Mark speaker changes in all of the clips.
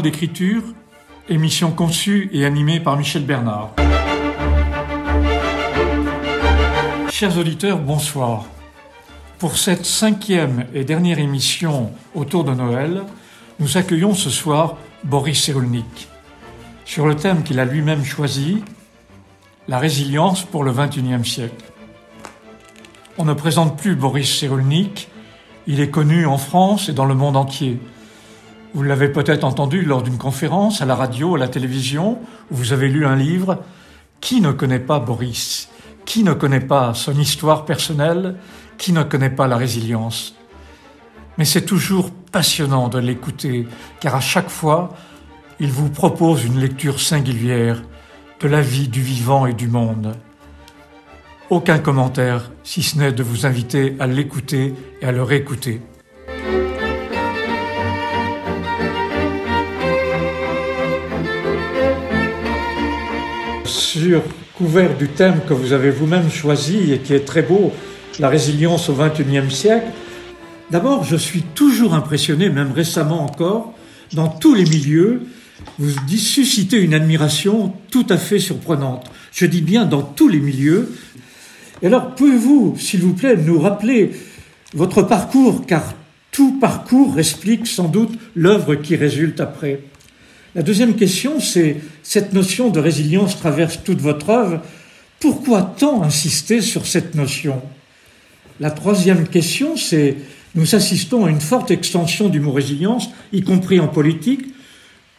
Speaker 1: D'écriture, émission conçue et animée par Michel Bernard. Chers auditeurs, bonsoir. Pour cette cinquième et dernière émission autour de Noël, nous accueillons ce soir Boris Cyrulnik sur le thème qu'il a lui-même choisi, la résilience pour le XXIe siècle. On ne présente plus Boris Cyrulnik, il est connu en France et dans le monde entier. Vous l'avez peut-être entendu lors d'une conférence, à la radio, à la télévision, où vous avez lu un livre. Qui ne connaît pas Boris? Qui ne connaît pas son histoire personnelle? Qui ne connaît pas la résilience? Mais c'est toujours passionnant de l'écouter, car à chaque fois, il vous propose une lecture singulière de la vie du vivant et du monde. Aucun commentaire, si ce n'est de vous inviter à l'écouter et à le réécouter. Couvert du thème que vous avez vous-même choisi et qui est très beau, la résilience au XXIe siècle. D'abord, je suis toujours impressionné, même récemment encore, dans tous les milieux, vous suscitez une admiration tout à fait surprenante. Je dis bien dans tous les milieux. Et alors, pouvez-vous, s'il vous plaît, nous rappeler votre parcours, car tout parcours explique sans doute l'œuvre qui résulte après. La deuxième question, c'est cette notion de résilience traverse toute votre œuvre. Pourquoi tant insister sur cette notion? La troisième question, c'est nous assistons à une forte extension du mot résilience, y compris en politique.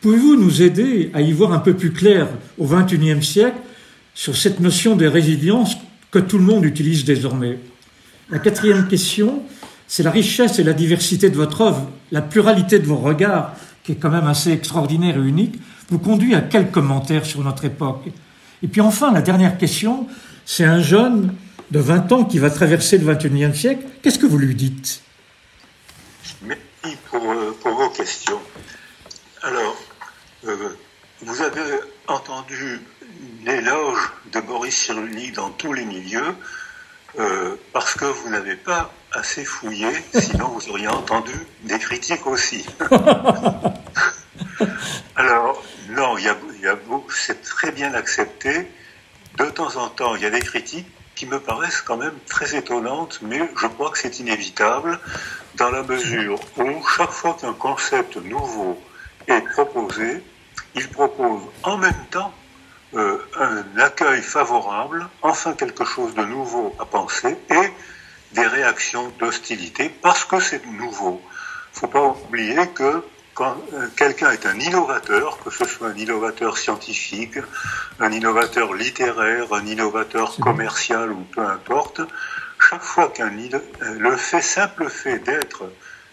Speaker 1: Pouvez-vous nous aider à y voir un peu plus clair au XXIe siècle sur cette notion de résilience que tout le monde utilise désormais? La quatrième question, c'est la richesse et la diversité de votre œuvre, la pluralité de vos regards, qui est quand même assez extraordinaire et unique, vous conduit à quelques commentaires sur notre époque? Et puis enfin, la dernière question, c'est un jeune de 20 ans qui va traverser le 21e siècle. Qu'est-ce que vous lui dites?
Speaker 2: Merci pour, euh, pour, vos questions. Alors, euh, vous avez entendu l'éloge de Boris Cyrulnik dans tous les milieux, euh, parce que vous n'avez pas assez fouillé, sinon vous auriez entendu des critiques aussi. Alors, non, il y a, y a c'est très bien accepté. De temps en temps, il y a des critiques qui me paraissent quand même très étonnantes, mais je crois que c'est inévitable dans la mesure où chaque fois qu'un concept nouveau est proposé, il propose en même temps euh, un accueil favorable, enfin quelque chose de nouveau à penser, et des réactions d'hostilité parce que c'est nouveau. Il ne faut pas oublier que quand euh, quelqu'un est un innovateur, que ce soit un innovateur scientifique, un innovateur littéraire, un innovateur commercial ou peu importe, chaque fois qu'un le fait simple fait d'être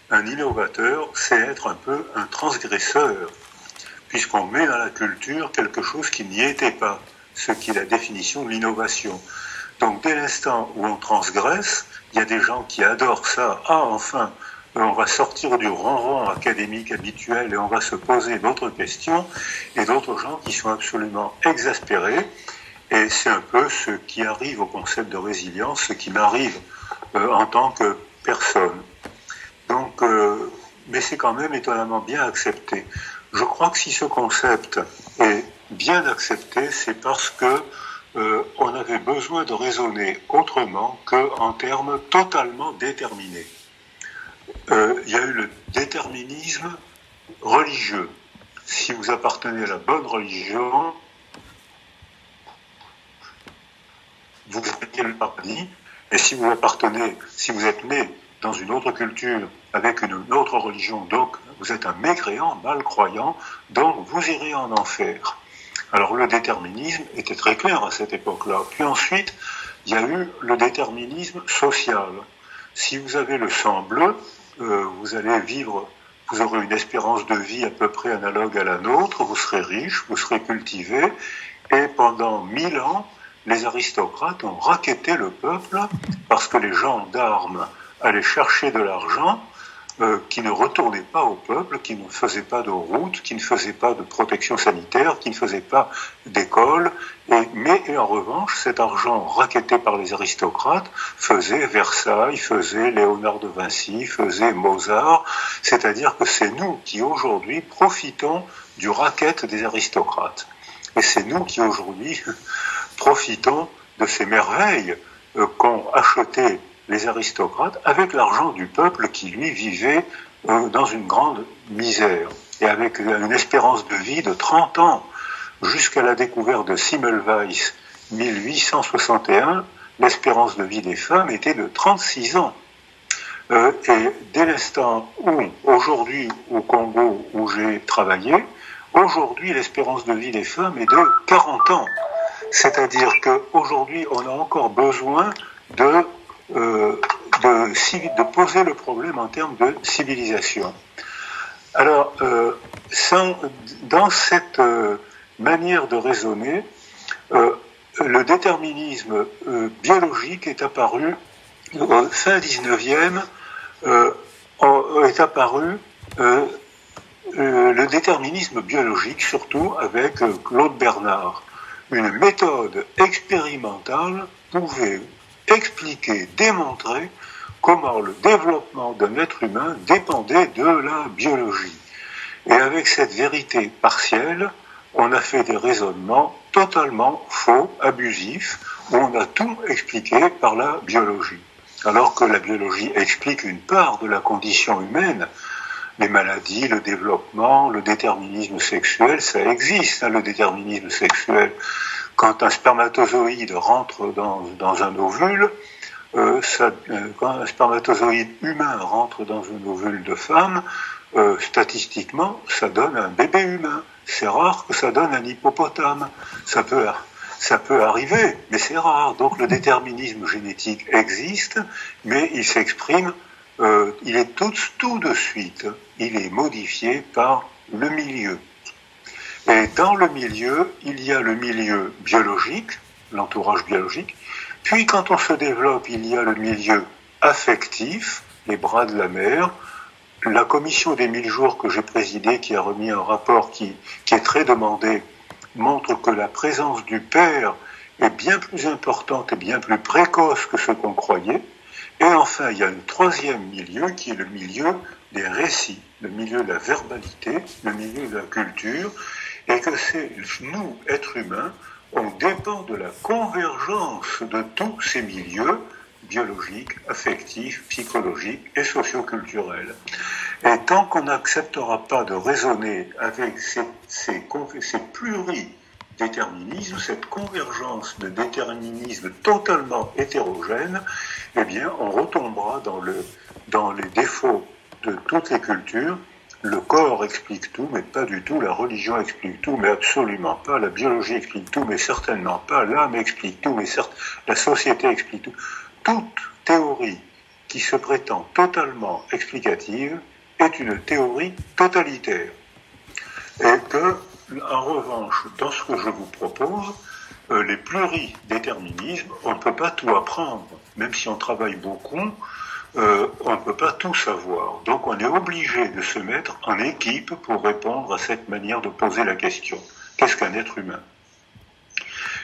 Speaker 2: un innovateur, c'est être un peu un transgresseur, puisqu'on met dans la culture quelque chose qui n'y était pas, ce qui est la définition de l'innovation. Donc dès l'instant où on transgresse, il y a des gens qui adorent ça. Ah, enfin, on va sortir du ronron académique habituel et on va se poser d'autres questions, et d'autres gens qui sont absolument exaspérés. Et c'est un peu ce qui arrive au concept de résilience, ce qui m'arrive euh, en tant que personne. Donc, euh, mais c'est quand même étonnamment bien accepté. Je crois que si ce concept est bien accepté, c'est parce que euh, on avait besoin de raisonner autrement qu'en termes totalement déterminés. Euh, il y a eu le déterminisme religieux. Si vous appartenez à la bonne religion, vous êtes le paradis. Et si vous appartenez, si vous êtes né dans une autre culture avec une autre religion, donc vous êtes un mécréant, malcroyant, donc vous irez en enfer. Alors le déterminisme était très clair à cette époque-là. Puis ensuite, il y a eu le déterminisme social. Si vous avez le sang bleu, euh, vous allez vivre, vous aurez une espérance de vie à peu près analogue à la nôtre, vous serez riche, vous serez cultivé, et pendant mille ans, les aristocrates ont raquetté le peuple parce que les gens d'armes allaient chercher de l'argent euh, qui ne retournait pas au peuple, qui ne faisait pas de route, qui ne faisait pas de protection sanitaire, qui ne faisait pas d'école, mais en revanche, cet argent raquetté par les aristocrates faisait Versailles, faisait Léonard de Vinci, faisait Mozart, c'est-à-dire que c'est nous qui aujourd'hui profitons du racket des aristocrates. Et c'est nous qui aujourd'hui profitons de ces merveilles euh, qu'ont achetées les aristocrates avec l'argent du peuple qui, lui, vivait euh, dans une grande misère et avec une espérance de vie de 30 ans jusqu'à la découverte de Simmelweis 1861, l'espérance de vie des femmes était de 36 ans. Euh, et dès l'instant où, aujourd'hui, au Congo où j'ai travaillé, aujourd'hui, l'espérance de vie des femmes est de 40 ans. C'est-à-dire qu'aujourd'hui, on a encore besoin de euh, de, poser le problème en termes de civilisation. Alors, euh, dans cette euh, manière de raisonner, le déterminisme biologique est apparu au fin 19e, est apparu le déterminisme biologique, surtout avec Claude Bernard. Une méthode expérimentale pouvait expliquer, démontrer comment le développement d'un être humain dépendait de la biologie. Et avec cette vérité partielle, on a fait des raisonnements totalement faux, abusifs, où on a tout expliqué par la biologie. Alors que la biologie explique une part de la condition humaine, les maladies, le développement, le déterminisme sexuel, ça existe, hein, le déterminisme sexuel quand un spermatozoïde rentre dans, un ovule, euh, euh, quand un spermatozoïde humain rentre dans un ovule de femme, euh, statistiquement, ça donne un bébé humain. C'est rare que ça donne un hippopotame. Ça peut, ça peut arriver, mais c'est rare. Donc le déterminisme génétique existe, mais il s'exprime, il est tout, tout de suite, il est modifié par le milieu. Et dans le milieu, il y a le milieu biologique, l'entourage biologique, puis quand on se développe, il y a le milieu affectif, les bras de la mère. La commission des mille jours que j'ai présidée, qui a remis un rapport qui, qui est très demandé, montre que la présence du père est bien plus importante et bien plus précoce que ce qu'on croyait. Et enfin, il y a un troisième milieu qui est le milieu des récits, le milieu de la verbalité, le milieu de la culture, et que c'est nous, êtres humains, on dépend de la convergence de tous ces milieux biologiques, affectifs, psychologiques et socioculturels. Et tant qu'on n'acceptera pas de raisonner avec ces, ces, pluridéterminismes, cette convergence de déterminismes totalement hétérogènes, eh bien, on retombera dans, le, dans les défauts de toutes les cultures le corps explique tout, mais pas du tout. La religion explique tout, mais absolument pas. La biologie explique tout, mais certainement pas. L'âme explique tout, mais certes, la société explique tout. Toute théorie qui se prétend totalement explicative est une théorie totalitaire. Et que, en revanche, dans ce que je vous propose, euh, les pluridéterminismes, on ne peut pas tout apprendre. Même si on travaille beaucoup, euh, on ne peut pas tout savoir. Donc on est obligé de se mettre en équipe pour répondre à cette manière de poser la question. Qu'est-ce qu'un être humain?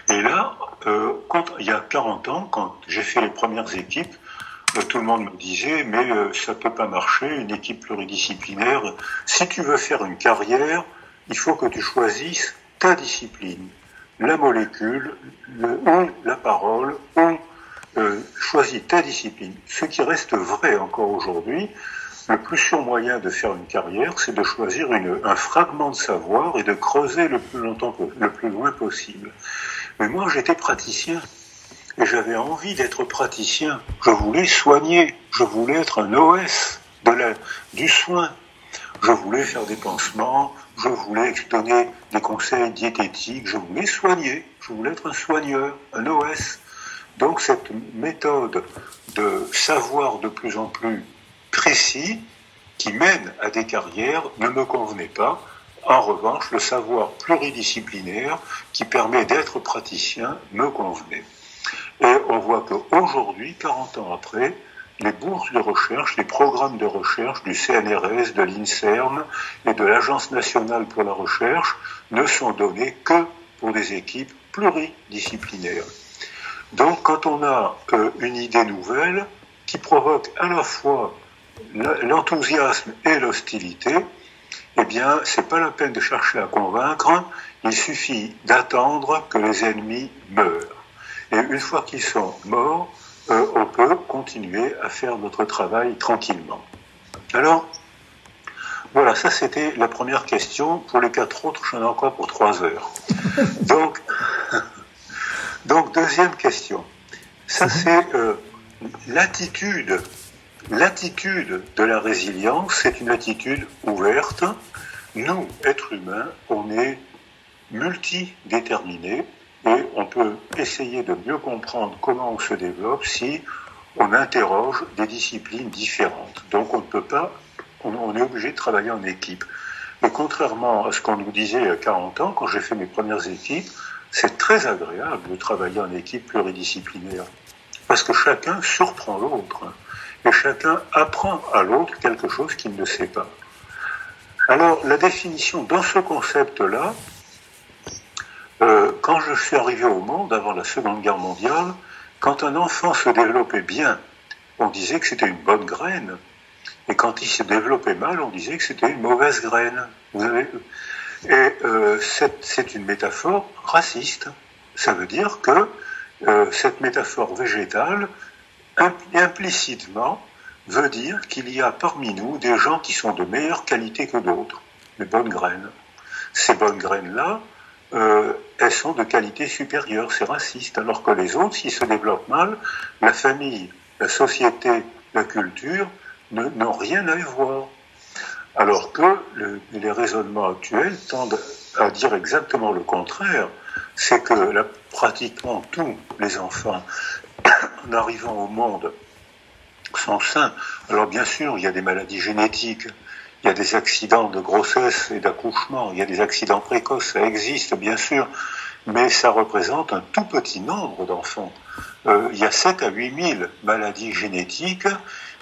Speaker 2: Et là, euh, il y a 40 ans, quand j'ai fait les premières équipes, euh, tout le monde me disait, mais ça ne peut pas marcher, une équipe pluridisciplinaire. Si tu veux faire une carrière, il faut que tu choisisses ta discipline. La molécule, le, la parole, ou euh, choisis ta discipline. Ce qui reste vrai encore aujourd'hui, le plus sûr moyen de faire une carrière, c'est de choisir un fragment de savoir et de creuser le plus longtemps, le plus loin possible. Mais moi, j'étais praticien et j'avais envie d'être praticien. Je voulais soigner, je voulais être un OS de la, du soin. Je voulais faire des pansements, je voulais donner des conseils diététiques, je voulais soigner, je voulais être un soigneur, un OS. Donc cette méthode de savoir de plus en plus précis qui mène à des carrières ne me convenait pas. En revanche, le savoir pluridisciplinaire qui permet d'être praticien me convenait. Et on voit qu'aujourd'hui, 40 ans après, les bourses de recherche, les programmes de recherche du CNRS, de l'INSERM et de l'Agence nationale pour la recherche ne sont donnés que pour des équipes pluridisciplinaires. Donc quand on a euh, une idée nouvelle qui provoque à la fois l'enthousiasme et l'hostilité, eh bien, c'est pas la peine de chercher à convaincre, il suffit d'attendre que les ennemis meurent. Et une fois qu'ils sont morts, euh, on peut continuer à faire notre travail tranquillement. Alors, voilà, ça c'était la première question. Pour les quatre autres, j'en ai encore pour trois heures. Donc, donc deuxième question. Ça c'est euh, l'attitude. L'attitude de la résilience, c'est une attitude ouverte. Nous, êtres humains, on est multidéterminés et on peut essayer de mieux comprendre comment on se développe si on interroge des disciplines différentes. Donc on ne peut pas, on, est obligé de travailler en équipe. Mais contrairement à ce qu'on nous disait il y a 40 ans, quand j'ai fait mes premières équipes, c'est très agréable de travailler en équipe pluridisciplinaire. Parce que chacun surprend l'autre. Et chacun apprend à l'autre quelque chose qu'il ne sait pas. Alors, la définition dans ce concept-là, euh, quand je suis arrivé au monde avant la Seconde Guerre mondiale, quand un enfant se développait bien, on disait que c'était une bonne graine. Et quand il se développait mal, on disait que c'était une mauvaise graine. Vous avez... Et euh, c'est une métaphore raciste. Ça veut dire que euh, cette métaphore végétale, implicitement, veut dire qu'il y a parmi nous des gens qui sont de meilleure qualité que d'autres, les bonnes graines. Ces bonnes graines-là, euh, elles sont de qualité supérieure, c'est raciste, alors que les autres, s'ils se développent mal, la famille, la société, la culture n'ont rien à y voir. Alors que les raisonnements actuels tendent à dire exactement le contraire, c'est que pratiquement tous les enfants, en arrivant au monde, sont sains. Alors bien sûr, il y a des maladies génétiques, il y a des accidents de grossesse et d'accouchement, il y a des accidents précoces, ça existe bien sûr, mais ça représente un tout petit nombre d'enfants. Euh, il y a 7 à 8 000 maladies génétiques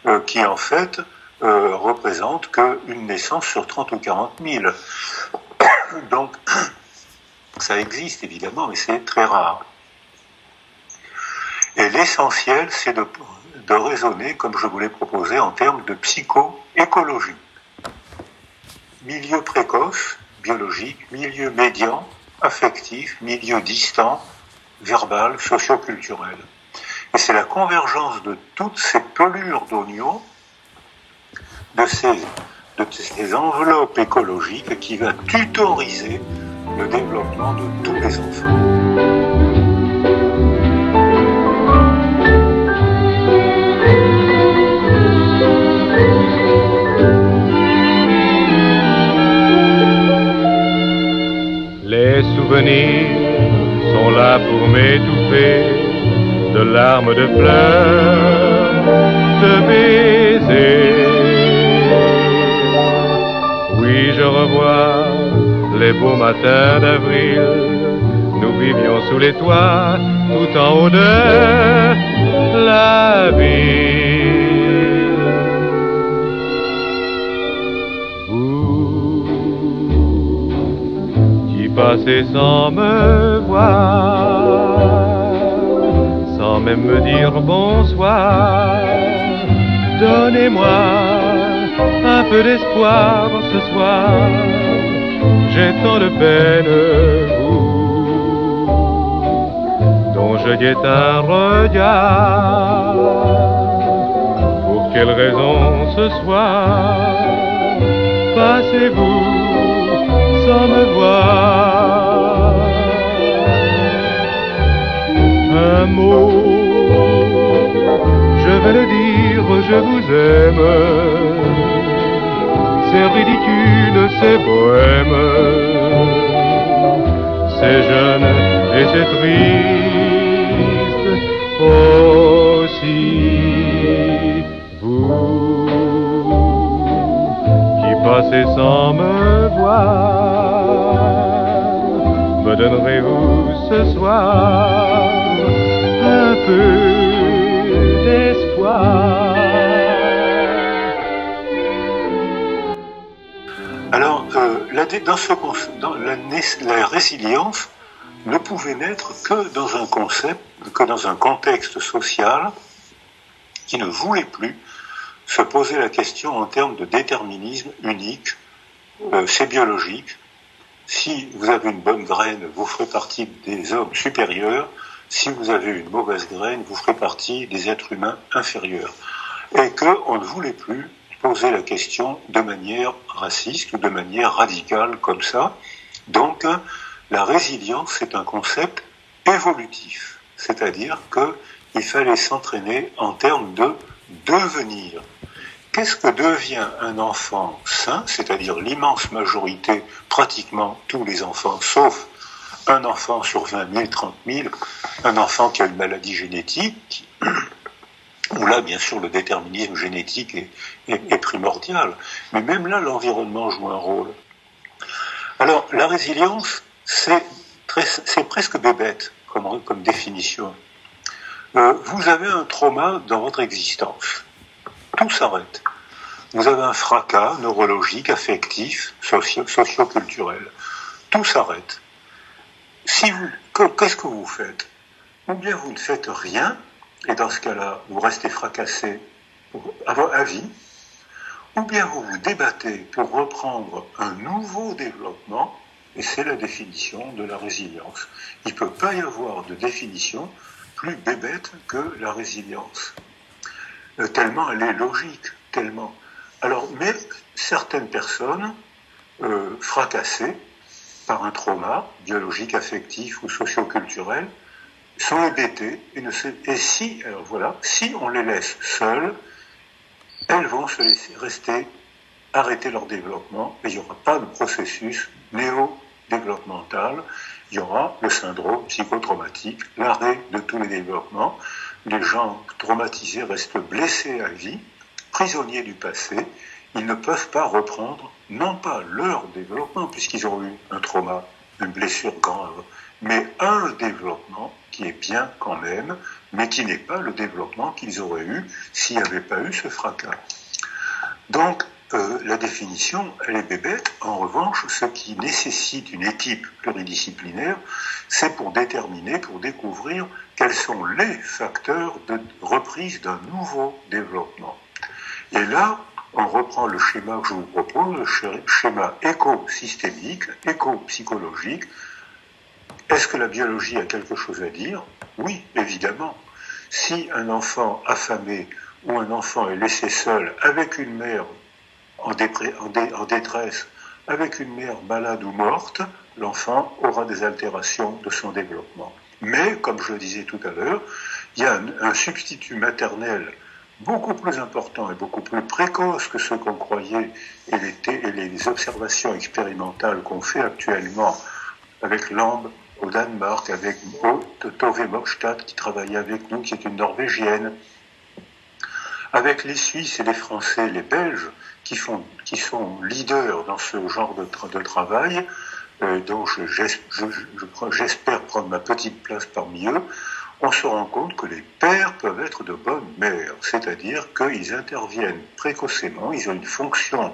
Speaker 2: euh, qui en fait euh, représentent qu'une naissance sur 30 ou 40 000. Donc ça existe évidemment, mais c'est très rare. Et l'essentiel, c'est de, de raisonner, comme je vous l'ai proposé, en termes de psychoécologie milieu précoce, biologique, milieu médian, affectif, milieu distant, verbal, socioculturel. Et c'est la convergence de toutes ces pelures d'oignons, de ces, de enveloppes écologiques qui va tutoriser le développement de tous les enfants.
Speaker 3: sont là pour m'étouffer de larmes de fleurs, de baisers. Les beaux matins d'avril. Nous vivions sous les toits, tout en haut de la ville. passer sans me voir, sans même me dire bonsoir. Donnez-moi un peu d'espoir ce soir, j'ai tant de peine, vous, dont je guette un regard. Pour quelle raison ce soir passez-vous sans me voir? Un mot, je vais le dire, je vous aime. C'est ridicule, c'est bohème. C'est jeune et c'est triste aussi. Vous qui passez sans me voir me donnerez-vous ce soir
Speaker 2: la résilience ne pouvait naître que dans un concept, que dans un contexte social qui ne voulait plus se poser la question en termes de déterminisme unique, euh, c'est biologique. Si vous avez une bonne graine, vous ferez partie des hommes supérieurs. Si vous avez une mauvaise graine, vous ferez partie des êtres humains inférieurs. Et qu'on ne voulait plus poser la question de manière raciste ou de manière radicale comme ça. Donc, la résilience, c'est un concept évolutif. C'est-à-dire qu'il fallait s'entraîner en termes de devenir. Qu'est-ce que devient un enfant sain, c'est-à-dire l'immense majorité, pratiquement tous les enfants, sauf un enfant sur 20 000, 30 000, un enfant qui a une maladie génétique, où là, bien sûr, le déterminisme génétique est, primordial. Mais même là, l'environnement joue un rôle. Alors, la résilience, c'est presque bébête comme, définition. Euh, vous avez un trauma dans votre existence. Tout s'arrête. Vous avez un fracas neurologique, affectif, socio, culturel Tout s'arrête. Qu'est-ce que vous faites? Ou bien vous ne faites rien, et dans ce cas-là, vous restez fracassé à vie, ou bien vous vous débattez pour reprendre un nouveau développement, et c'est la définition de la résilience. Il ne peut pas y avoir de définition plus bébête que la résilience. Euh, tellement elle est logique, tellement. Alors, mais certaines personnes euh, fracassées par un trauma biologique, affectif ou socioculturel sont hébétées et, si, alors voilà, si on les laisse seules, elles vont se laisser rester, arrêter leur développement et il n'y aura pas de processus néo-développemental. Il y aura le syndrome psychotraumatique, l'arrêt de tous les développements. Les gens traumatisés restent blessés à vie, prisonniers du passé. Ils ne peuvent pas reprendre, non pas leur développement, puisqu'ils ont eu un trauma, une blessure grave, mais un développement qui est bien quand même, mais qui n'est pas le développement qu'ils auraient eu s'il n'y avait pas eu ce fracas. Donc, euh, la définition, elle est bébête. En revanche, ce qui nécessite une équipe pluridisciplinaire, c'est pour déterminer, pour découvrir quels sont les facteurs de reprise d'un nouveau développement. Et là, on reprend le schéma que je vous propose, le schéma écosystémique, éco-psychologique, est-ce que la biologie a quelque chose à dire? Oui, évidemment. Si un enfant affamé ou un enfant est laissé seul avec une mère en, détresse, avec une mère malade ou morte, l'enfant aura des altérations de son développement. Mais, comme je le disais tout à l'heure, il y a un, substitut maternel beaucoup plus important et beaucoup plus précoce que ce qu'on croyait et les, et les observations expérimentales qu'on fait actuellement avec l'ambe au Danemark avec Tove Mokstad qui travaillait avec nous, qui est une Norvégienne, avec les Suisses et les Français, les Belges qui, sont leaders dans ce genre de, de travail, euh, dont j'espère prendre ma petite place parmi eux, on se rend compte que les pères peuvent être de bonnes mères, c'est-à-dire qu'ils interviennent précocement, ils ont une fonction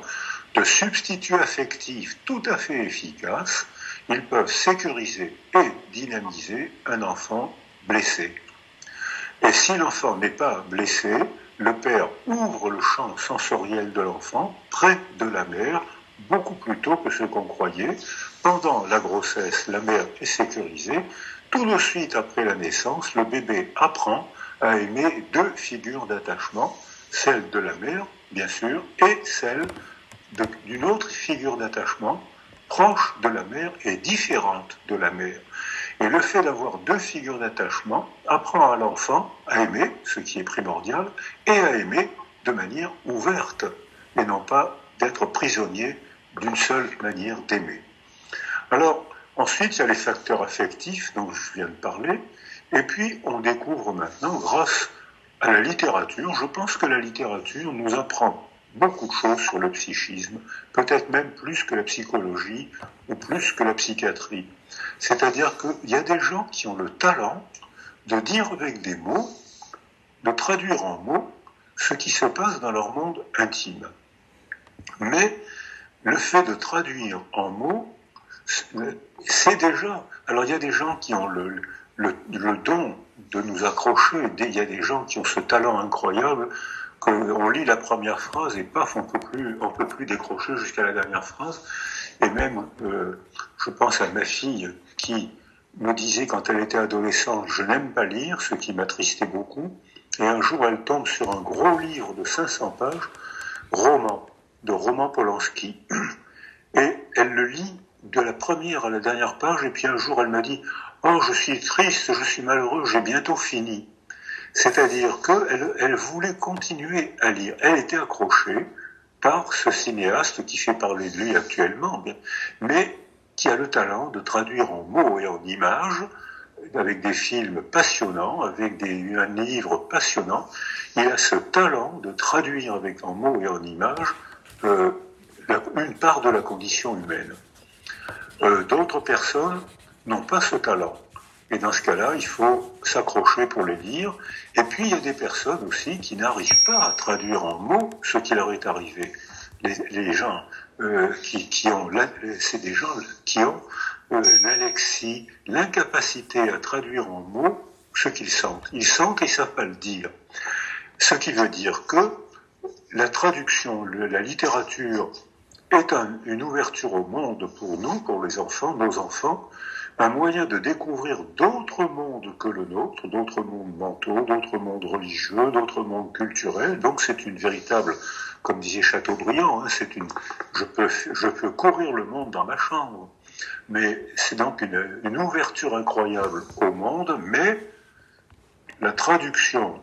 Speaker 2: de substitut affectif tout à fait efficace, ils peuvent sécuriser et dynamiser un enfant blessé. Et si l'enfant n'est pas blessé, le père ouvre le champ sensoriel de l'enfant près de la mère beaucoup plus tôt que ce qu'on croyait. Pendant la grossesse, la mère est sécurisée. Tout de suite après la naissance, le bébé apprend à aimer deux figures d'attachement, celle de la mère, bien sûr, et celle d'une autre figure d'attachement, proche de la mère et différente de la mère. Et le fait d'avoir deux figures d'attachement apprend à l'enfant à aimer, ce qui est primordial, et à aimer de manière ouverte, et non pas d'être prisonnier d'une seule manière d'aimer. Alors, ensuite, il y a les facteurs affectifs dont je viens de parler, et puis on découvre maintenant, grâce à la littérature, je pense que la littérature nous apprend beaucoup de choses sur le psychisme, peut-être même plus que la psychologie ou plus que la psychiatrie. C'est-à-dire qu'il y a des gens qui ont le talent de dire avec des mots, de traduire en mots ce qui se passe dans leur monde intime. Mais le fait de traduire en mots, c'est déjà. Alors il y a des gens qui ont le, le, le, don de nous accrocher, il y a des gens qui ont ce talent incroyable qu'on lit la première phrase et paf, on peut plus, on peut plus décrocher jusqu'à la dernière phrase. Et même, euh, je pense à ma fille qui me disait quand elle était adolescente, je n'aime pas lire, ce qui m'attristait beaucoup. Et un jour, elle tombe sur un gros livre de 500 pages, roman, de Roman Polanski. Et elle le lit de la première à la dernière page, et puis un jour, elle m'a dit, oh, je suis triste, je suis malheureux, j'ai bientôt fini. C'est-à-dire qu'elle elle voulait continuer à lire. Elle était accrochée par ce cinéaste qui fait parler de lui actuellement, mais qui a le talent de traduire en mots et en images, avec des films passionnants, avec des, un livre passionnant. Il a ce talent de traduire avec en mots et en images euh, une part de la condition humaine. Euh, D'autres personnes n'ont pas ce talent. Et dans ce cas-là, il faut s'accrocher pour les lire. Et puis, il y a des personnes aussi qui n'arrivent pas à traduire en mots ce qui leur est arrivé. Les, gens euh, qui, ont, c'est des gens qui ont euh, l'alexie, l'incapacité à traduire en mots ce qu'ils sentent. Ils sentent et ils savent pas le dire. Ce qui veut dire que la traduction, la littérature est un, une ouverture au monde pour nous, pour les enfants, nos enfants, un moyen de découvrir d'autres mondes que le nôtre, d'autres mondes mentaux, d'autres mondes religieux, d'autres mondes culturels. Donc c'est une véritable, comme disait Chateaubriand, hein, c'est une, je peux, je peux courir le monde dans ma chambre. Mais c'est donc une, une ouverture incroyable au monde, mais la traduction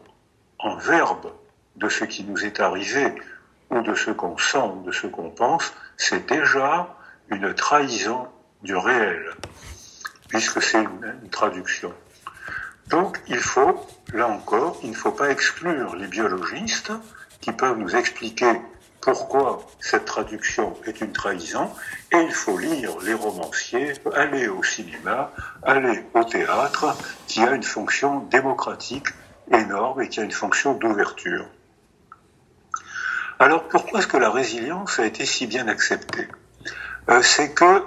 Speaker 2: en verbe de ce qui nous est arrivé ou de ce qu'on sent ou de ce qu'on pense, c'est déjà une trahison du réel puisque c'est une, traduction. Donc il faut, là encore, il ne faut pas exclure les biologistes qui peuvent nous expliquer pourquoi cette traduction est une trahison, et il faut lire les romanciers, aller au cinéma, aller au théâtre, qui a une fonction démocratique énorme et qui a une fonction d'ouverture. Alors pourquoi est-ce que la résilience a été si bien acceptée? Euh, C'est que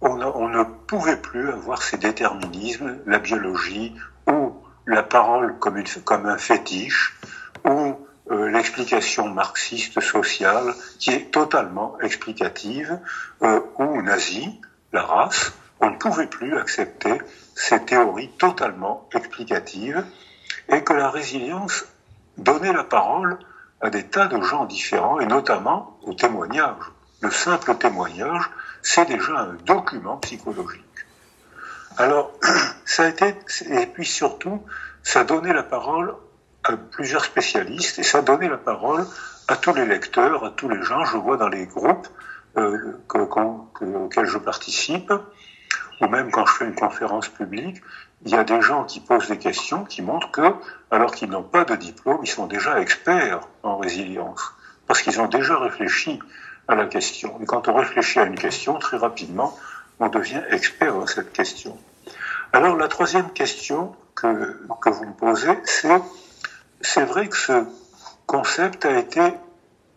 Speaker 2: on, ne pouvait plus avoir ces déterminismes, la biologie ou la parole comme, un fétiche ou euh, l'explication marxiste sociale qui est totalement explicative euh, ou nazie, la race. On ne pouvait plus accepter ces théories totalement explicatives et que la résilience donnait la parole à des tas de gens différents et notamment au témoignage. Le simple témoignage c'est déjà un document psychologique. Alors, ça a été, et puis surtout, ça a donné la parole à plusieurs spécialistes et ça a donné la parole à tous les lecteurs, à tous les gens. Je vois dans les groupes euh, que, auxquels je participe, ou même quand je fais une conférence publique, il y a des gens qui posent des questions qui montrent que, alors qu'ils n'ont pas de diplôme, ils sont déjà experts en résilience, parce qu'ils ont déjà réfléchi à la question. Et quand on réfléchit à une question, très rapidement, on devient expert dans cette question. Alors la troisième question que, que vous me posez, c'est, c'est vrai que ce concept a été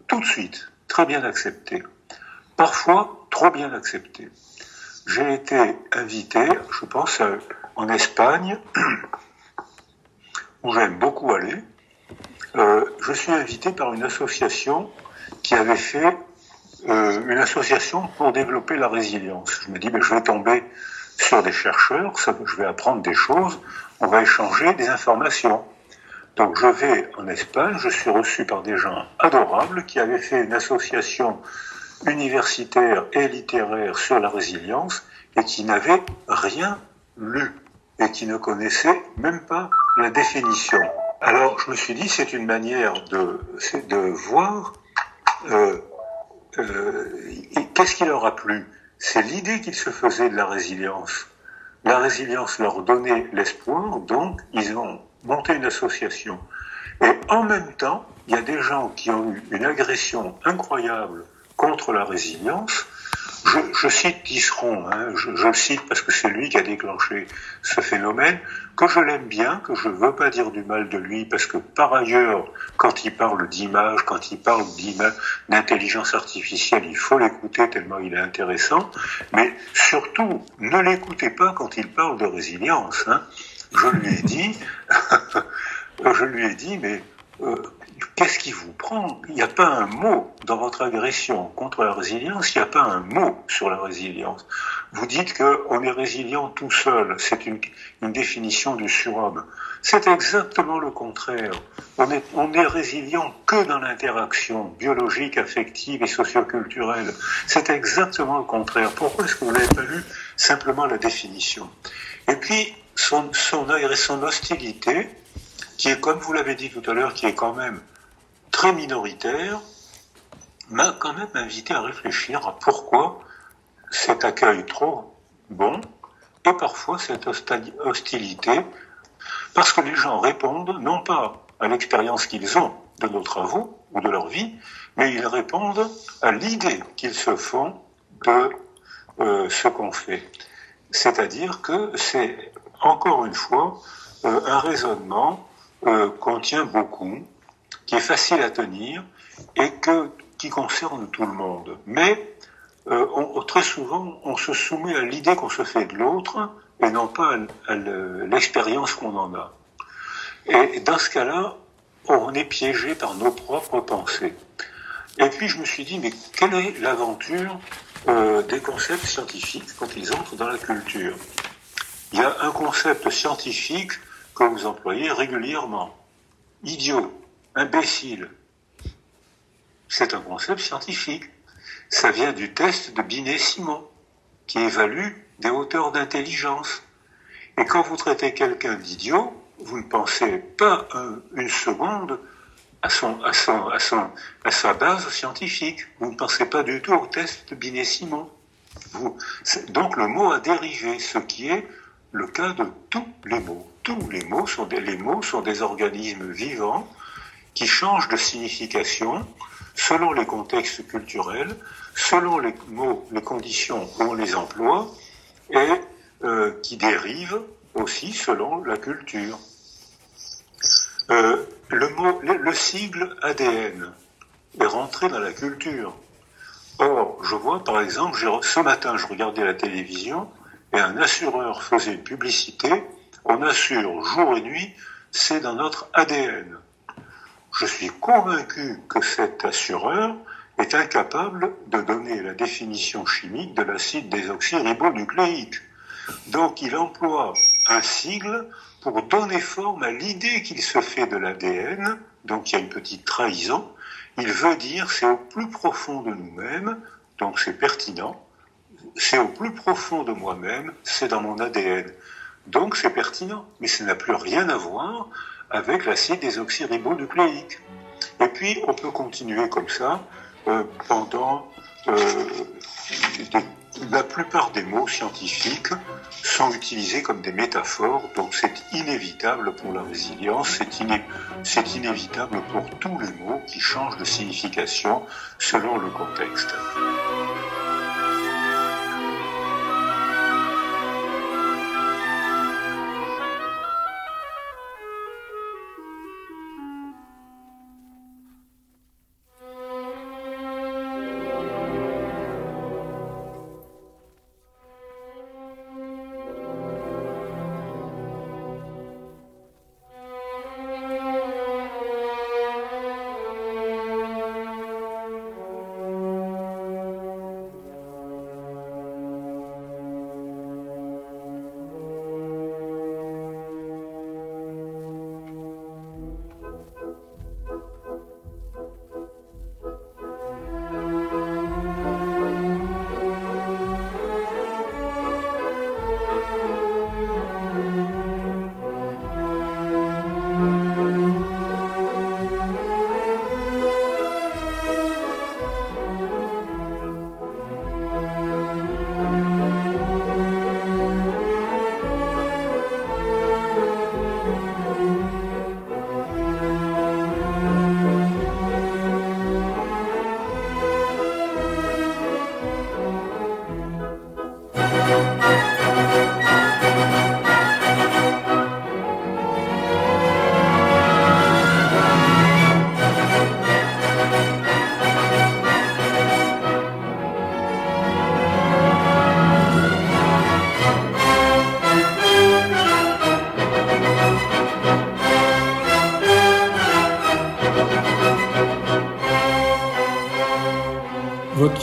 Speaker 2: tout de suite très bien accepté, parfois trop bien accepté. J'ai été invité, je pense, en Espagne, où j'aime beaucoup aller. Euh, je suis invité par une association qui avait fait euh, une association pour développer la résilience. Je me dis, mais je vais tomber sur des chercheurs, je vais apprendre des choses, on va échanger des informations. Donc je vais en Espagne, je suis reçu par des gens adorables qui avaient fait une association universitaire et littéraire sur la résilience et qui n'avaient rien lu et qui ne connaissaient même pas la définition. Alors je me suis dit c'est une manière de, de voir euh, qu'est-ce qui leur a plu? C'est l'idée qu'ils se faisaient de la résilience. La résilience leur donnait l'espoir, donc ils ont monté une association. Et en même temps, il y a des gens qui ont eu une agression incroyable contre la résilience, je, cite Tisseron, hein, je, le cite parce que c'est lui qui a déclenché ce phénomène, que je l'aime bien, que je ne veux pas dire du mal de lui, parce que par ailleurs, quand il parle d'image, quand il parle d'intelligence artificielle, il faut l'écouter tellement il est intéressant, mais surtout, ne l'écoutez pas quand il parle de résilience. Hein. Je lui ai dit, je lui ai dit, mais euh, qu'est-ce qui vous prend? Il n'y a pas un mot dans votre agression contre la résilience, il n'y a pas un mot sur la résilience. Vous dites qu'on est résilient tout seul, c'est une, définition du surhomme. C'est exactement le contraire. On est, on est résilient que dans l'interaction biologique, affective et socioculturelle. C'est exactement le contraire. Pourquoi est-ce que vous n'avez pas lu simplement la définition? Et puis, son, son, son hostilité, qui est, comme vous l'avez dit tout à l'heure, qui est quand même très minoritaire, m'a quand même invité à réfléchir à pourquoi cet accueil trop bon et parfois cette hostilité, parce que les gens répondent non pas à l'expérience qu'ils ont de nos travaux ou de leur vie, mais ils répondent à l'idée qu'ils se font de euh, ce qu'on fait. C'est-à-dire que c'est encore une fois euh, un raisonnement euh, contient beaucoup, qui est facile à tenir et que, qui concerne tout le monde. Mais euh, on, très souvent, on se soumet à l'idée qu'on se fait de l'autre et non pas à, l'expérience qu'on en a. Et dans ce cas-là, on est piégé par nos propres pensées. Et puis je me suis dit, mais quelle est l'aventure euh, des concepts scientifiques quand ils entrent dans la culture? Il y a un concept scientifique que vous employez régulièrement. Idiot, imbécile. C'est un concept scientifique. Ça vient du test de Binet-Simon, qui évalue des hauteurs d'intelligence. Et quand vous traitez quelqu'un d'idiot, vous ne pensez pas une seconde à, son, à, son, à, son, à sa base scientifique. Vous ne pensez pas du tout au test de Binet-Simon. donc le mot a dérivé, ce qui est le cas de tous les mots. Tous les mots sont des, les mots sont des organismes vivants qui changent de signification selon les contextes culturels, selon les mots, les conditions où on les emploie, et euh, qui dérivent aussi selon la culture. Euh, le, mot, le, sigle ADN est rentré dans la culture. Or, je vois par exemple, ce matin, je regardais la télévision et un assureur faisait une publicité. On assure jour et nuit, c'est dans notre ADN. Je suis convaincu que cet assureur est incapable de donner la définition chimique de l'acide désoxyribonucléique. Donc il emploie un sigle pour donner forme à l'idée qu'il se fait de l'ADN, donc il y a une petite trahison. Il veut dire c'est au plus profond de nous-mêmes, donc c'est pertinent, c'est au plus profond de moi-même, c'est dans mon ADN. Donc c'est pertinent, mais ça n'a plus rien à voir avec l'acide désoxyribonucléique. Et puis, on peut continuer comme ça euh, pendant... Euh, la plupart des mots scientifiques sont utilisés comme des métaphores, donc c'est inévitable pour la résilience, c'est inévitable pour tous les mots qui changent de signification selon le contexte.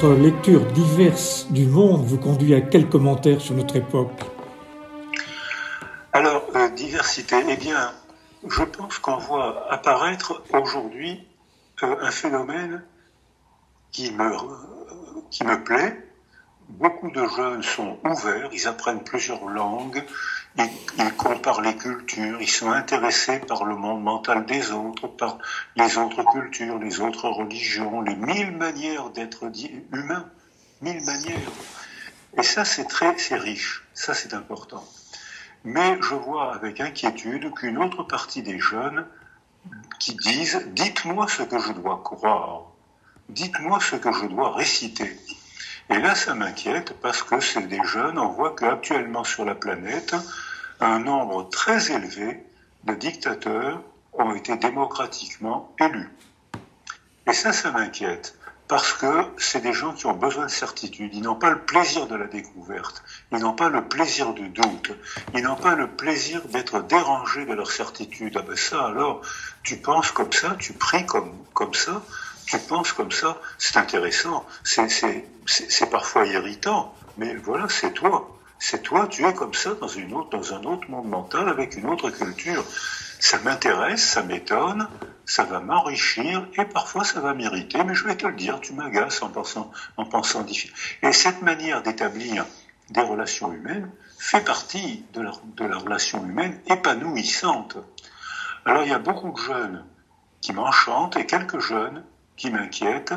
Speaker 1: Lecture diverse du monde vous conduit à quel commentaire sur notre époque?
Speaker 2: Alors, diversité, eh bien, je pense qu'on voit apparaître aujourd'hui euh, un phénomène qui me plaît. Beaucoup de jeunes sont ouverts, ils apprennent plusieurs langues, ils, comparent les cultures, ils sont intéressés par le monde mental des autres, par les autres cultures, les autres religions, les mille manières d'être humain, mille manières. Et ça, c'est très, c'est riche, ça, c'est important. Mais je vois avec inquiétude qu'une autre partie des jeunes qui disent Dites-moi ce que je dois croire, dites-moi ce que je dois réciter. Et là, ça m'inquiète parce que c'est des jeunes, on voit qu'actuellement sur la planète, un nombre très élevé de dictateurs ont été démocratiquement élus. Et ça, ça m'inquiète parce que c'est des gens qui ont besoin de certitude. Ils n'ont pas le plaisir de la découverte. Ils n'ont pas le plaisir du doute. Ils n'ont pas le plaisir d'être dérangés de leur certitude. Ah ben ça, alors, tu penses comme ça, tu pries comme, comme ça, tu penses comme ça. C'est intéressant. C'est parfois irritant. Mais voilà, c'est toi. C'est toi, tu es comme ça dans, une autre, dans un autre monde mental avec une autre culture. Ça m'intéresse, ça m'étonne, ça va m'enrichir et parfois ça va m'irriter, mais je vais te le dire, tu m'agaces en pensant, en pensant différent. Et cette manière d'établir des relations humaines fait partie de la, de la relation humaine épanouissante. Alors il y a beaucoup de jeunes qui m'enchantent et quelques jeunes qui m'inquiètent,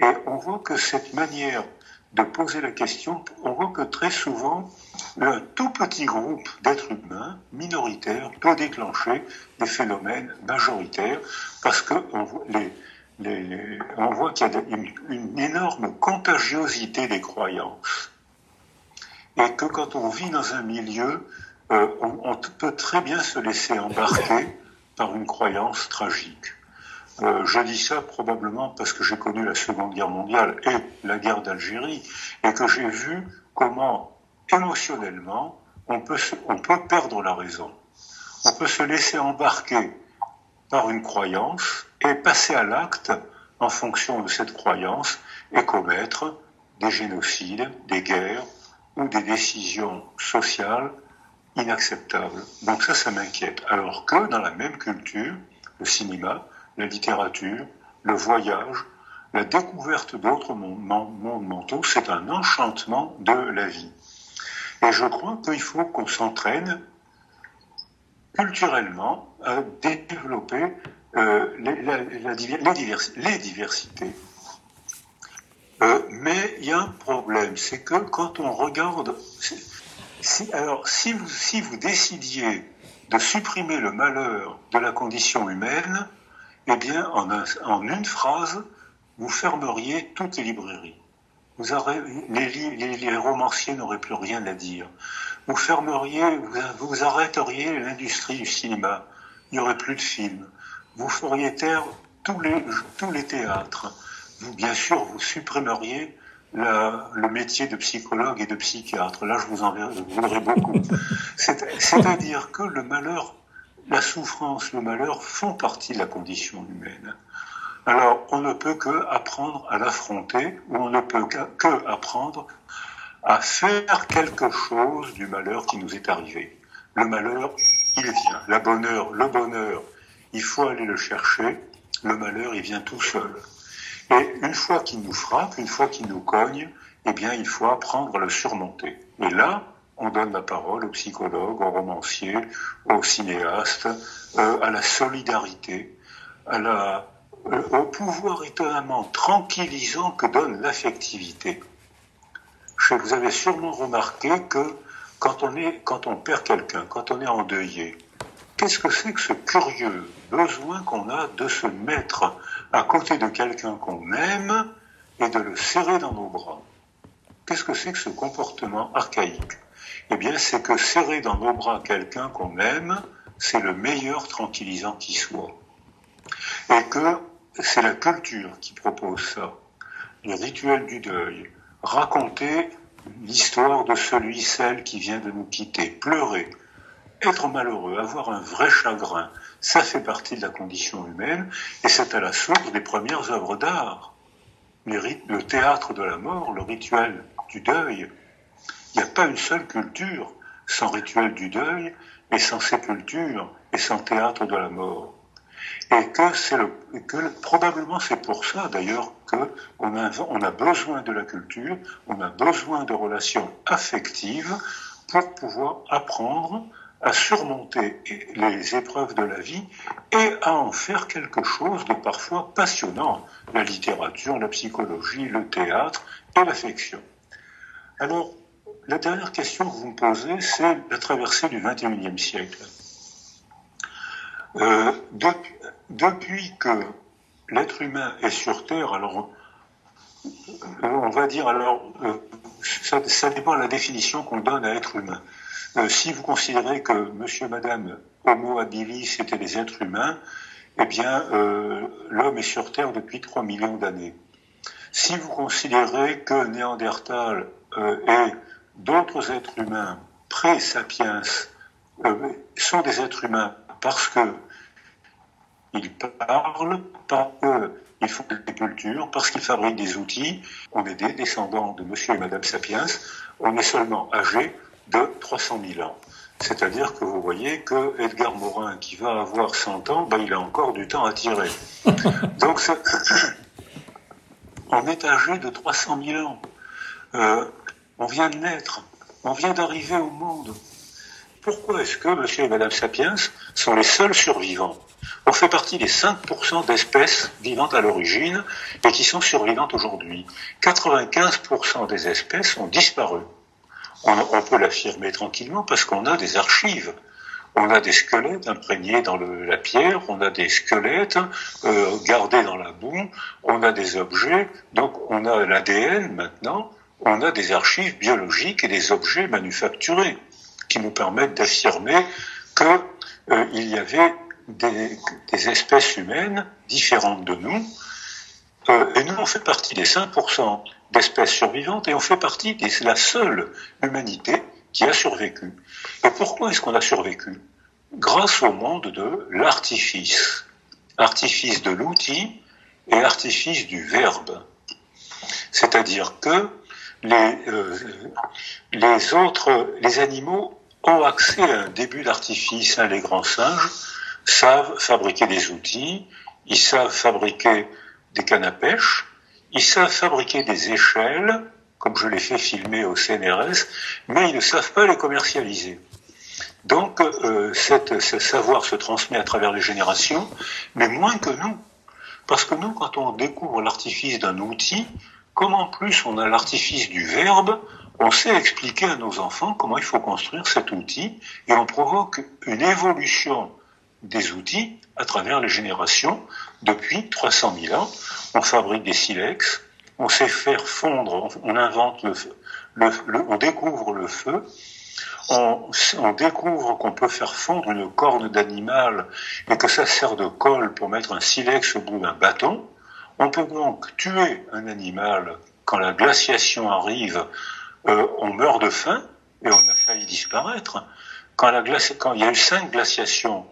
Speaker 2: et on voit que cette manière de poser la question, on voit que très souvent, un tout petit groupe d'êtres humains minoritaires peut déclencher des phénomènes majoritaires parce que on voit, on voit qu'il y a une, énorme contagiosité des croyances. Et que quand on vit dans un milieu, euh, on peut très bien se laisser embarquer par une croyance tragique. Euh, je dis ça probablement parce que j'ai connu la Seconde Guerre mondiale et la guerre d'Algérie et que j'ai vu comment émotionnellement on peut, on peut perdre la raison. On peut se laisser embarquer par une croyance et passer à l'acte en fonction de cette croyance et commettre des génocides, des guerres ou des décisions sociales inacceptables. Donc ça, ça m'inquiète. Alors que dans la même culture, le cinéma, la littérature, le voyage, la découverte d'autres mondes, mentaux, c'est un enchantement de la vie. Et je crois qu'il faut qu'on s'entraîne culturellement à développer euh, les, diversités. Euh, mais il y a un problème, c'est que quand on regarde, alors si vous décidiez de supprimer le malheur de la condition humaine, eh bien, en, une phrase, vous fermeriez toutes les librairies. Vous les, romanciers n'auraient plus rien à dire. Vous fermeriez, vous, arrêteriez l'industrie du cinéma. Il n'y aurait plus de films. Vous feriez taire tous les, tous les théâtres. Vous, bien sûr, vous supprimeriez le métier de psychologue et de psychiatre. Là, je vous en voudrais beaucoup. C'est-à-dire que le malheur la souffrance, le malheur font partie de la condition humaine. Alors, on ne peut que apprendre à l'affronter, ou on ne peut que apprendre à faire quelque chose du malheur qui nous est arrivé. Le malheur, il vient. La bonheur, le bonheur, il faut aller le chercher. Le malheur, il vient tout seul. Et une fois qu'il nous frappe, une fois qu'il nous cogne, eh bien, il faut apprendre à le surmonter. Et là, on donne la parole aux psychologues, aux romanciers, aux cinéastes, euh, à la solidarité, euh, au pouvoir étonnamment tranquillisant que donne l'affectivité. Vous avez sûrement remarqué que quand on, quand on perd quelqu'un, quand on est endeuillé, qu'est-ce que c'est que ce curieux besoin qu'on a de se mettre à côté de quelqu'un qu'on aime et de le serrer dans nos bras? Qu'est-ce que c'est que ce comportement archaïque? Eh bien, c'est que serrer dans nos bras quelqu'un qu'on aime, c'est le meilleur tranquillisant qui soit. Et que c'est la culture qui propose ça. Le rituel du deuil. Raconter l'histoire de celui, celle qui vient de nous quitter. Pleurer. Être malheureux, avoir un vrai chagrin, ça fait partie de la condition humaine et c'est à la source des premières œuvres d'art. le théâtre de la mort, le rituel du deuil. Il n'y a pas une seule culture sans rituel du deuil et sans sépulture et sans théâtre de la mort. Et que c'est le, que probablement c'est pour ça d'ailleurs que on a, a besoin de la culture, on a besoin de relations affectives pour pouvoir apprendre à surmonter les épreuves de la vie et à en faire quelque chose de parfois passionnant, la littérature, la psychologie, le théâtre et l'affection. Alors, la dernière question que vous me posez, c'est la traversée du XXIe siècle. Euh, depuis, que l'être humain est sur Terre, alors euh, on va dire alors, euh, ça, dépend de la définition qu'on donne à être humain. si vous considérez que monsieur, madame, homo habilis étaient des êtres humains, eh bien, l'homme est sur Terre depuis 3 millions d'années. Si vous considérez que Néandertal et d'autres êtres humains pré-sapiens sont des êtres humains parce que ils parlent, parce qu'ils font des cultures, parce qu'ils fabriquent des outils. On est des descendants de monsieur et madame Sapiens. On est seulement âgés de 300 000 ans. C'est-à-dire que vous voyez que Edgar Morin, qui va avoir 100 ans, ben, il a encore du temps à tirer. Donc, on est âgé de 300 000 ans. Euh, on vient de naître. On vient d'arriver au monde. Pourquoi est-ce que monsieur et madame Sapiens sont les seuls survivants On fait partie des 5% d'espèces vivantes à l'origine et qui sont survivantes aujourd'hui. 95% des espèces ont disparu. On, peut l'affirmer tranquillement parce qu'on a des archives. On a des squelettes imprégnés dans la pierre, on a des squelettes euh, gardés dans la boue, on a des objets, donc on a l'ADN maintenant, on a des archives biologiques et des objets manufacturés qui nous permettent d'affirmer qu'il euh, y avait des, espèces humaines différentes de nous, euh, et nous on fait partie des 5% d'espèces survivantes, et on fait partie de la seule humanité qui a survécu. Et pourquoi est-ce qu'on a survécu? Grâce au monde de l'artifice, artifice de l'outil et artifice du verbe. C'est-à-dire que les, euh, les autres, les animaux ont accès à un début d'artifice. Hein, les grands singes savent fabriquer des outils, ils savent fabriquer des cannes à pêche, ils savent fabriquer des échelles, comme je les fais filmer au CNRS, mais ils ne savent pas les commercialiser. Donc, euh, cette, ce savoir se transmet à travers les générations, mais moins que nous. Parce que nous, quand on découvre l'artifice d'un outil, comme plus on a l'artifice du verbe, on sait expliquer à nos enfants comment il faut construire cet outil et on provoque une évolution des outils à travers les générations depuis 300 000 ans. On fabrique des silex, on sait faire fondre, on invente le, on découvre le feu, on, on découvre qu'on peut faire fondre une corne d'animal et que ça sert de colle pour mettre un silex au bout d'un bâton. On peut donc tuer un animal quand la glaciation arrive euh, on meurt de faim et on a failli disparaître. Quand, il y a eu cinq glaciations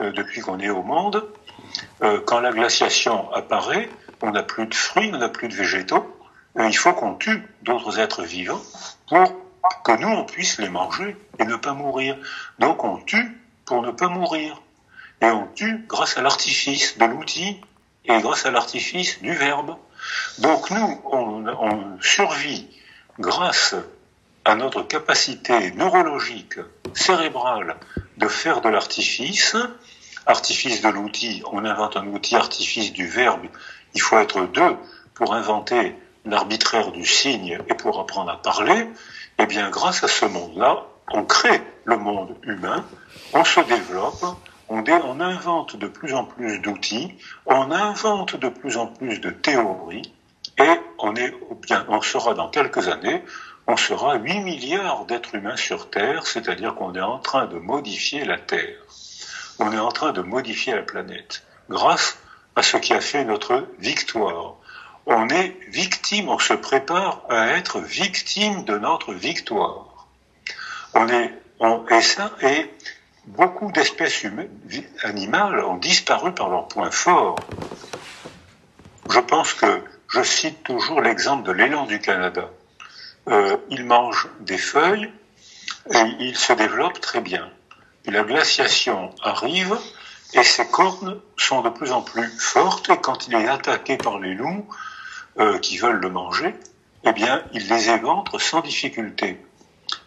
Speaker 2: euh, depuis qu'on est au monde, euh, quand la glaciation apparaît, on n'a plus de fruits, on n'a plus de végétaux. il faut qu'on tue d'autres êtres vivants pour que nous, on puisse les manger et ne pas mourir. Donc on tue pour ne pas mourir. Et on tue grâce à l'artifice de l'outil et grâce à l'artifice du verbe. Donc nous, on, on survit grâce à notre capacité neurologique, cérébrale, de faire de l'artifice, artifice de l'outil, on invente un outil, artifice du verbe, il faut être deux pour inventer l'arbitraire du signe et pour apprendre à parler, eh bien grâce à ce monde-là, on crée le monde humain, on se développe, on, invente de plus en plus d'outils, on invente de plus en plus de théories, et on, sera dans quelques années, on sera 8 milliards d'êtres humains sur Terre, c'est-à-dire qu'on est en train de modifier la Terre. On est en train de modifier la planète grâce à ce qui a fait notre victoire. On est victime, on se prépare à être victime de notre victoire. On est, et ça, et beaucoup d'espèces animales ont disparu par leur point fort. Je pense que je cite toujours l'exemple de l'élan du Canada. Euh, il mange des feuilles et il se développe très bien. la glaciation arrive et ses cornes sont de plus en plus fortes et quand il est attaqué par les loups euh, qui veulent le manger, eh bien, il les éventre sans difficulté.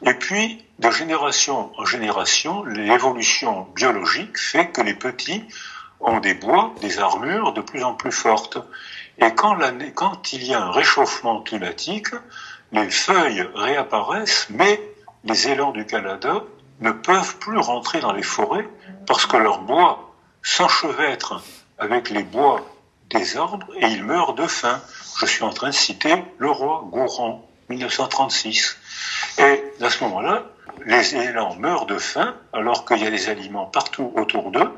Speaker 2: Et puis, de génération en génération, l'évolution biologique fait que les petits ont des bois, des armures de plus en plus fortes. Et quand, il y a un réchauffement climatique, les feuilles réapparaissent, mais les élans du Canada ne peuvent plus rentrer dans les forêts parce que leur bois s'enchevêtre avec les bois des arbres et ils meurent de faim. Je suis en train de citer le roi Gourand, 1936. Et à ce moment-là, les élans meurent de faim alors qu'il y a des aliments partout autour d'eux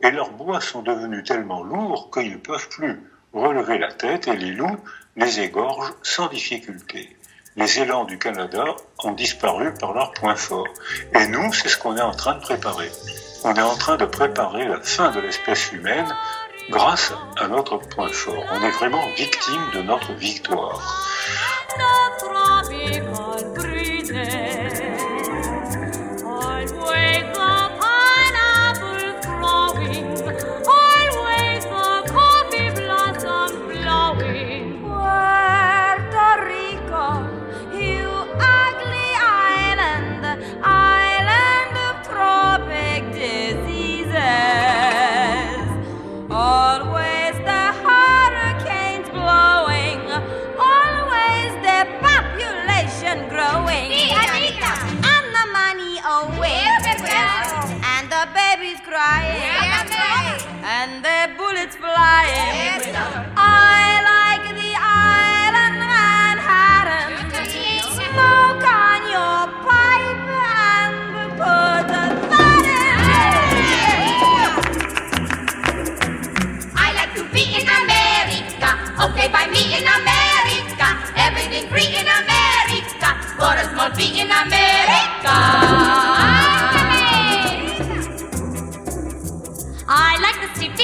Speaker 2: et leurs bois sont devenus tellement lourds qu'ils ne peuvent plus relever la tête et les loups les égorgent sans difficulté. Les élans du Canada ont disparu par leur point fort. Et nous, c'est ce qu'on est en train de préparer. On est en train de préparer la fin de l'espèce humaine grâce à notre point fort. On est vraiment victime de notre victoire. crying, yeah, and the bullets flying. Yes, I like the island
Speaker 4: Manhattan. Smoke on your pipe and put the thought in I like to be in America. Okay, by me in America. Everything free in America. For a small fee in America.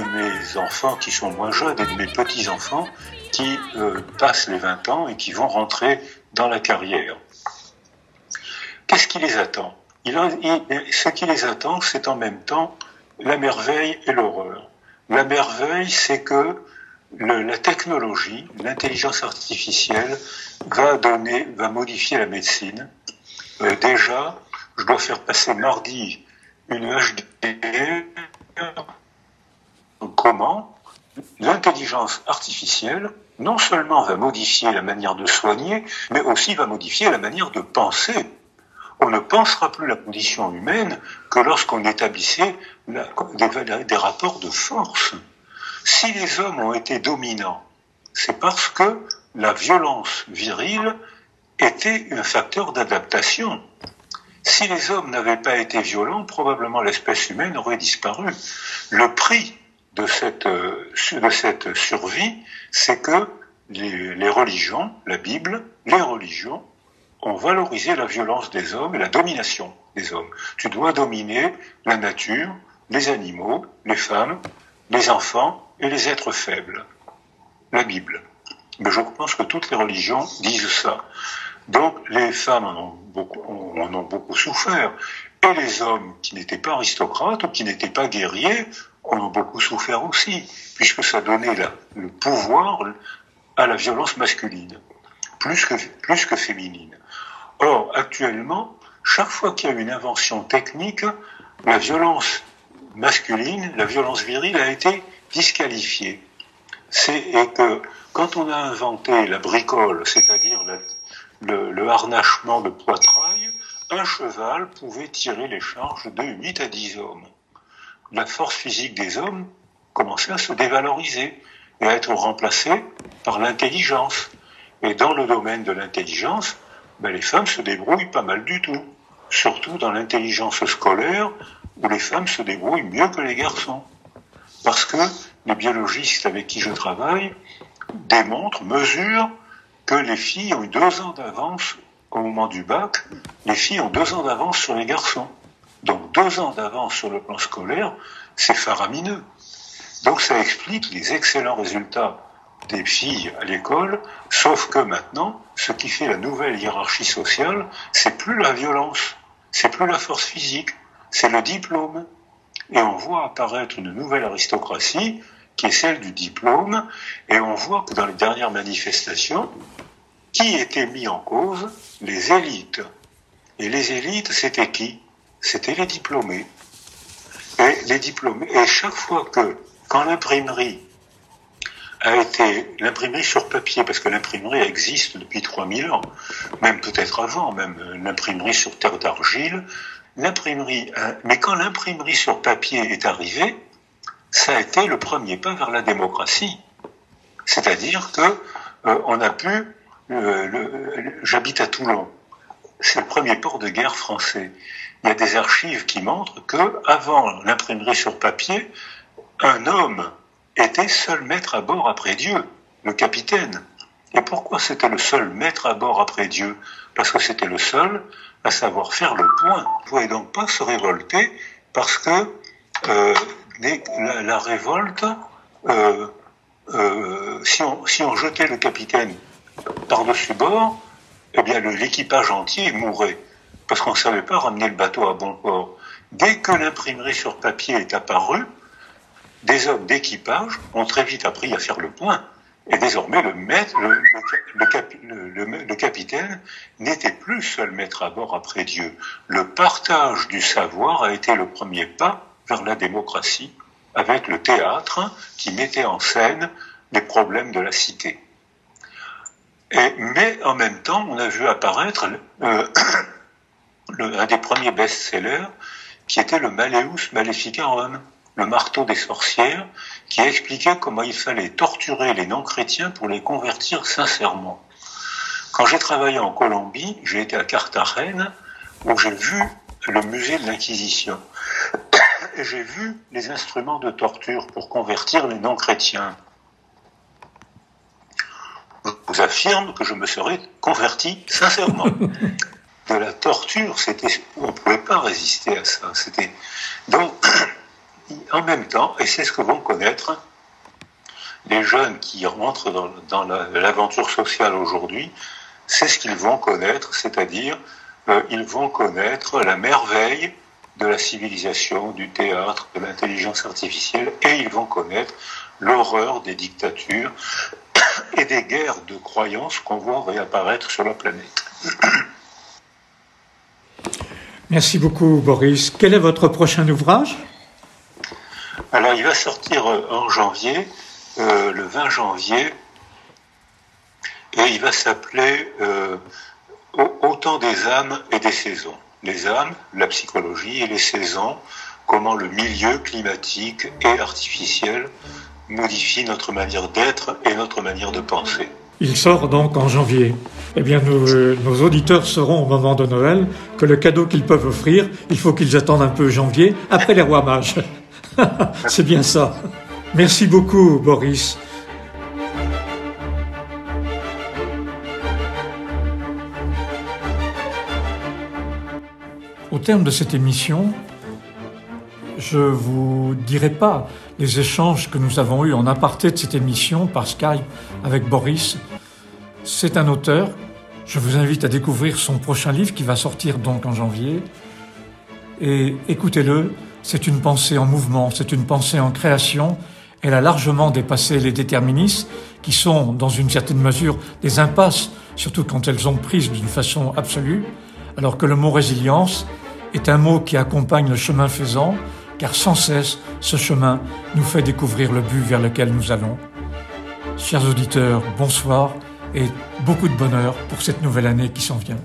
Speaker 2: de mes enfants qui sont moins jeunes et de mes petits-enfants qui euh, passent les 20 ans et qui vont rentrer dans la carrière. Qu'est-ce qui les attend? Ce qui les attend, c'est en même temps la merveille et l'horreur. La merveille, c'est que la technologie, l'intelligence artificielle va donner, va modifier la médecine. Euh, déjà, je dois faire passer mardi une HD. Comment l'intelligence artificielle non seulement va modifier la manière de soigner, mais aussi va modifier la manière de penser. On ne pensera plus la condition humaine que lorsqu'on établissait des rapports de force. Si les hommes ont été dominants, c'est parce que la violence virile était un facteur d'adaptation. Si les hommes n'avaient pas été violents, probablement l'espèce humaine aurait disparu. Le prix de cette, euh, de cette survie, c'est que les, les, religions, la Bible, les religions, ont valorisé la violence des hommes et la domination des hommes. Tu dois dominer la nature, les animaux, les femmes, les enfants et les êtres faibles. La Bible. Mais je pense que toutes les religions disent ça. Donc les femmes en ont beaucoup, en ont beaucoup souffert. Et les hommes qui n'étaient pas aristocrates ou qui n'étaient pas guerriers ont beaucoup souffert aussi, puisque ça donnait le pouvoir à la violence masculine, plus que, féminine. Or, actuellement, chaque fois qu'il y a une invention technique, la violence masculine, la violence virile a été disqualifiée. C'est que quand on a inventé la bricole, c'est-à-dire le, le, harnachement de poitrail, un cheval pouvait tirer les charges de 8 à 10 hommes. La force physique des hommes commençait à se dévaloriser et à être remplacée par l'intelligence. Et dans le domaine de l'intelligence, ben, les femmes se débrouillent pas mal du tout. Surtout dans l'intelligence scolaire, où les femmes se débrouillent mieux que les garçons. Parce que les biologistes avec qui je travaille démontrent, mesurent que les filles ont eu deux ans d'avance au moment du bac. Les filles ont deux ans d'avance sur les garçons. Donc deux ans d'avance sur le plan scolaire, c'est faramineux. Donc ça explique les excellents résultats des filles à l'école, sauf que maintenant, ce qui fait la nouvelle hiérarchie sociale, c'est plus la violence, c'est plus la force physique, c'est le diplôme. Et on voit apparaître une nouvelle aristocratie qui est celle du diplôme, et on voit que dans les dernières manifestations, qui était mis en cause? Les élites. Et les élites, c'était qui? C'était les diplômés. Et les diplômés. Et chaque fois que, quand l'imprimerie a été l'imprimerie sur papier, parce que l'imprimerie existe depuis 3000 ans, même peut-être avant, même l'imprimerie sur terre d'argile, l'imprimerie, hein, mais quand l'imprimerie sur papier est arrivée, ça a été le premier pas vers la démocratie. C'est-à-dire que euh, on a pu, euh, j'habite à Toulon, c'est le premier port de guerre français. Il y a des archives qui montrent que avant l'imprimerie sur papier, un homme était seul maître à bord après Dieu, le capitaine. Et pourquoi c'était le seul maître à bord après Dieu? Parce que c'était le seul à savoir faire le point. Vous ne pouvez donc pas se révolter parce que euh, la, révolte, euh, euh, si, on, si on jetait le capitaine par-dessus bord, eh bien l'équipage entier mourrait parce qu'on ne savait pas ramener le bateau à bon port. Dès que l'imprimerie sur papier est apparue, des hommes d'équipage ont très vite appris à faire le point. Et désormais, le, maître, le, le, capitaine n'était plus seul maître à bord après Dieu. Le partage du savoir a été le premier pas vers la démocratie, avec le théâtre qui mettait en scène les problèmes de la cité. Mais en même temps, on a vu apparaître euh, un des premiers best-sellers qui était le Maleus Maleficarum le marteau des sorcières, qui expliquait comment il fallait torturer les non-chrétiens pour les convertir sincèrement. Quand j'ai travaillé en Colombie, j'ai été à Carthagène, où j'ai vu le musée de l'Inquisition. J'ai vu les instruments de torture pour convertir les non-chrétiens. Vous affirme que je me serais converti sincèrement. De la torture, c'était, on ne pouvait pas résister à ça. C'était donc en même temps, et c'est ce que vont connaître les jeunes qui rentrent dans, l'aventure sociale aujourd'hui, c'est ce qu'ils vont connaître, c'est-à-dire euh, ils vont connaître la merveille de la civilisation, du théâtre, de l'intelligence artificielle, et ils vont connaître l'horreur des dictatures et des guerres de croyances qu'on voit réapparaître sur la planète.
Speaker 1: Merci beaucoup Boris. Quel est votre prochain ouvrage?
Speaker 2: Alors il va sortir euh, en janvier, euh, le 20 janvier, et il va s'appeler euh, Autant des âmes et des saisons. Les âmes, la psychologie et les saisons, comment le milieu climatique et artificiel modifie notre manière d'être et notre manière de penser.
Speaker 1: Il sort donc en janvier. Eh bien, nos auditeurs sauront au moment de Noël que le cadeau qu'ils peuvent offrir, il faut qu'ils attendent un peu janvier, après les rois mages. C'est bien ça. Merci beaucoup, Boris. Au terme de cette émission, je vous dirai pas les échanges que nous avons eus en aparté de cette émission par Skype avec Boris. C'est un auteur. Je vous invite à découvrir son prochain livre qui va sortir donc en janvier. Et écoutez-le, c'est une pensée en mouvement, c'est une pensée en création. Elle a largement dépassé les déterministes, qui sont, dans une certaine mesure, des impasses, surtout quand elles ont prise d'une façon absolue, alors que le mot résilience est un mot qui accompagne le chemin faisant, car sans cesse, ce chemin nous fait découvrir le but vers lequel nous allons. Chers auditeurs, bonsoir et beaucoup de bonheur pour cette nouvelle année qui s'en vient.